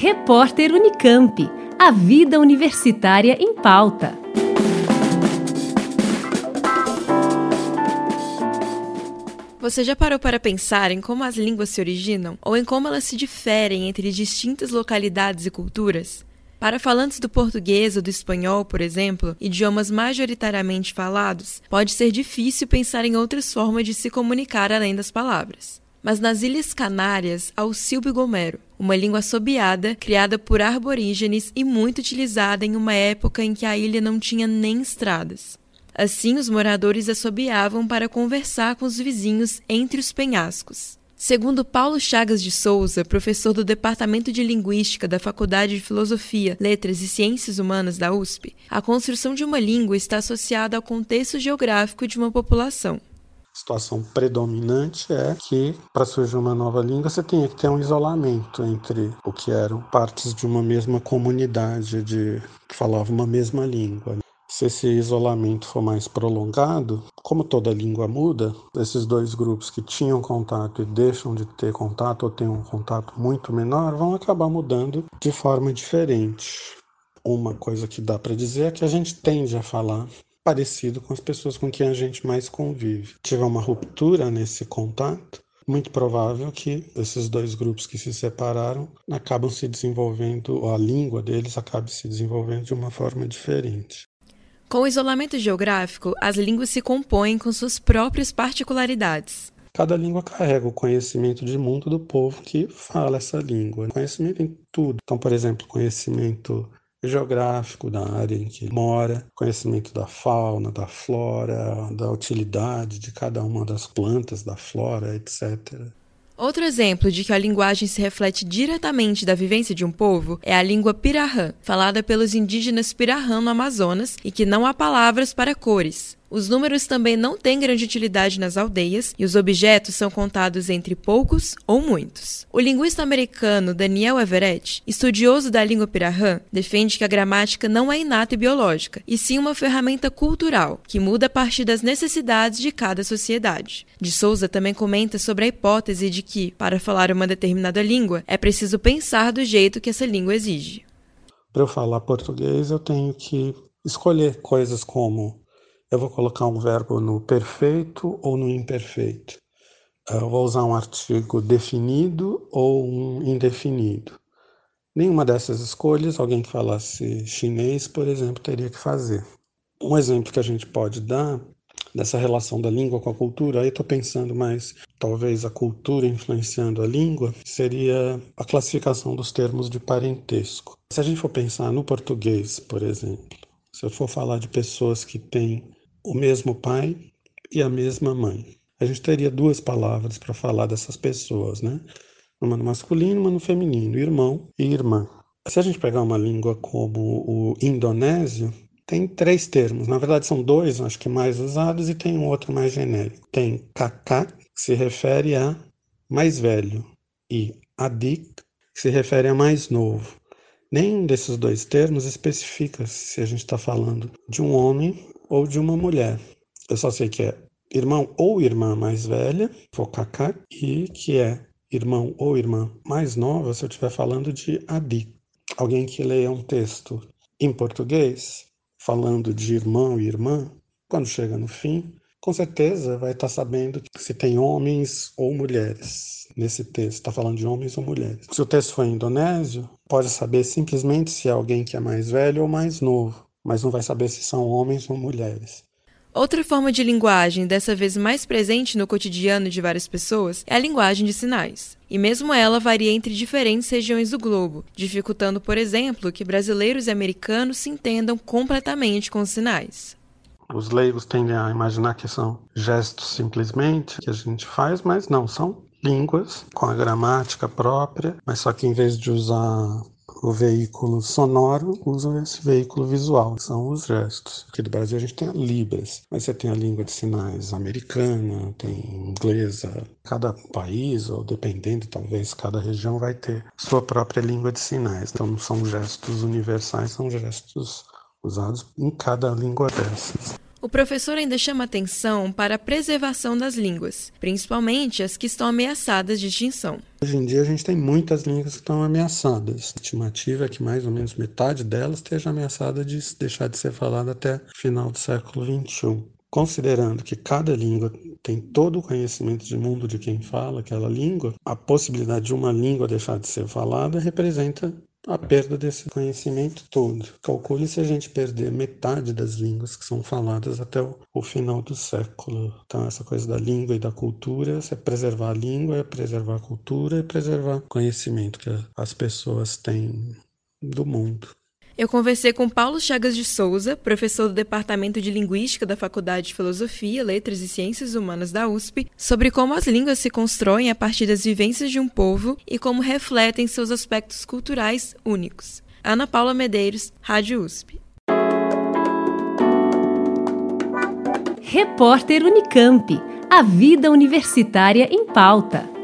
Repórter Unicamp. A vida universitária em pauta. Você já parou para pensar em como as línguas se originam ou em como elas se diferem entre distintas localidades e culturas? Para falantes do português ou do espanhol, por exemplo, idiomas majoritariamente falados, pode ser difícil pensar em outras formas de se comunicar além das palavras. Mas nas Ilhas Canárias há o silbigomero, uma língua assobiada criada por arborígenes e muito utilizada em uma época em que a ilha não tinha nem estradas. Assim, os moradores assobiavam para conversar com os vizinhos entre os penhascos. Segundo Paulo Chagas de Souza, professor do Departamento de Linguística da Faculdade de Filosofia, Letras e Ciências Humanas da USP, a construção de uma língua está associada ao contexto geográfico de uma população. Situação predominante é que, para surgir uma nova língua, você tinha que ter um isolamento entre o que eram partes de uma mesma comunidade de que falava uma mesma língua. Se esse isolamento for mais prolongado, como toda língua muda, esses dois grupos que tinham contato e deixam de ter contato ou têm um contato muito menor vão acabar mudando de forma diferente. Uma coisa que dá para dizer é que a gente tende a falar parecido com as pessoas com quem a gente mais convive. Tiver uma ruptura nesse contato, muito provável que esses dois grupos que se separaram acabam se desenvolvendo, ou a língua deles acabe se desenvolvendo de uma forma diferente. Com o isolamento geográfico, as línguas se compõem com suas próprias particularidades. Cada língua carrega o conhecimento de mundo do povo que fala essa língua. Conhecimento em tudo. Então, por exemplo, conhecimento geográfico da área em que mora, conhecimento da fauna, da flora, da utilidade de cada uma das plantas da flora, etc. Outro exemplo de que a linguagem se reflete diretamente da vivência de um povo é a língua pirahã, falada pelos indígenas pirahã no Amazonas e que não há palavras para cores. Os números também não têm grande utilidade nas aldeias e os objetos são contados entre poucos ou muitos. O linguista americano Daniel Everett, estudioso da língua pirahã, defende que a gramática não é inata e biológica, e sim uma ferramenta cultural, que muda a partir das necessidades de cada sociedade. De Souza também comenta sobre a hipótese de que, para falar uma determinada língua, é preciso pensar do jeito que essa língua exige. Para eu falar português, eu tenho que escolher coisas como eu vou colocar um verbo no perfeito ou no imperfeito. Eu vou usar um artigo definido ou um indefinido. Nenhuma dessas escolhas, alguém que falasse chinês, por exemplo, teria que fazer. Um exemplo que a gente pode dar dessa relação da língua com a cultura, aí estou pensando mais, talvez a cultura influenciando a língua, seria a classificação dos termos de parentesco. Se a gente for pensar no português, por exemplo, se eu for falar de pessoas que têm o mesmo pai e a mesma mãe. A gente teria duas palavras para falar dessas pessoas, né? Uma no masculino, uma no feminino, irmão e irmã. Se a gente pegar uma língua como o indonésio, tem três termos. Na verdade, são dois, acho que mais usados, e tem um outro mais genérico. Tem kaká, que se refere a mais velho, e adik, que se refere a mais novo. Nenhum desses dois termos especifica se a gente está falando de um homem ou de uma mulher. Eu só sei que é irmão ou irmã mais velha, focacá, e que é irmão ou irmã mais nova se eu estiver falando de adi. Alguém que leia um texto em português, falando de irmão e irmã, quando chega no fim, com certeza vai estar sabendo se tem homens ou mulheres nesse texto. Está falando de homens ou mulheres. Se o texto for em indonésio, pode saber simplesmente se é alguém que é mais velho ou mais novo mas não vai saber se são homens ou mulheres. Outra forma de linguagem, dessa vez mais presente no cotidiano de várias pessoas, é a linguagem de sinais. E mesmo ela varia entre diferentes regiões do globo, dificultando, por exemplo, que brasileiros e americanos se entendam completamente com os sinais. Os leigos tendem a imaginar que são gestos simplesmente que a gente faz, mas não, são línguas com a gramática própria, mas só que em vez de usar o veículo sonoro usa esse veículo visual, que são os gestos. Aqui do Brasil a gente tem a Libras, mas você tem a língua de sinais americana, tem inglesa. Cada país, ou dependendo, talvez cada região vai ter sua própria língua de sinais. Então não são gestos universais, são gestos usados em cada língua dessas. O professor ainda chama atenção para a preservação das línguas, principalmente as que estão ameaçadas de extinção. Hoje em dia a gente tem muitas línguas que estão ameaçadas. A estimativa é que mais ou menos metade delas esteja ameaçada de deixar de ser falada até o final do século XXI. Considerando que cada língua tem todo o conhecimento de mundo de quem fala aquela língua, a possibilidade de uma língua deixar de ser falada representa a perda desse conhecimento todo. Calcule se a gente perder metade das línguas que são faladas até o, final do século. Então, essa coisa da língua e da cultura, é preservar a língua, é preservar a cultura, é preservar o conhecimento que as pessoas têm do mundo. Eu conversei com Paulo Chagas de Souza, professor do Departamento de Linguística da Faculdade de Filosofia, Letras e Ciências Humanas da USP, sobre como as línguas se constroem a partir das vivências de um povo e como refletem seus aspectos culturais únicos. Ana Paula Medeiros, Rádio USP. Repórter Unicamp. A vida universitária em pauta.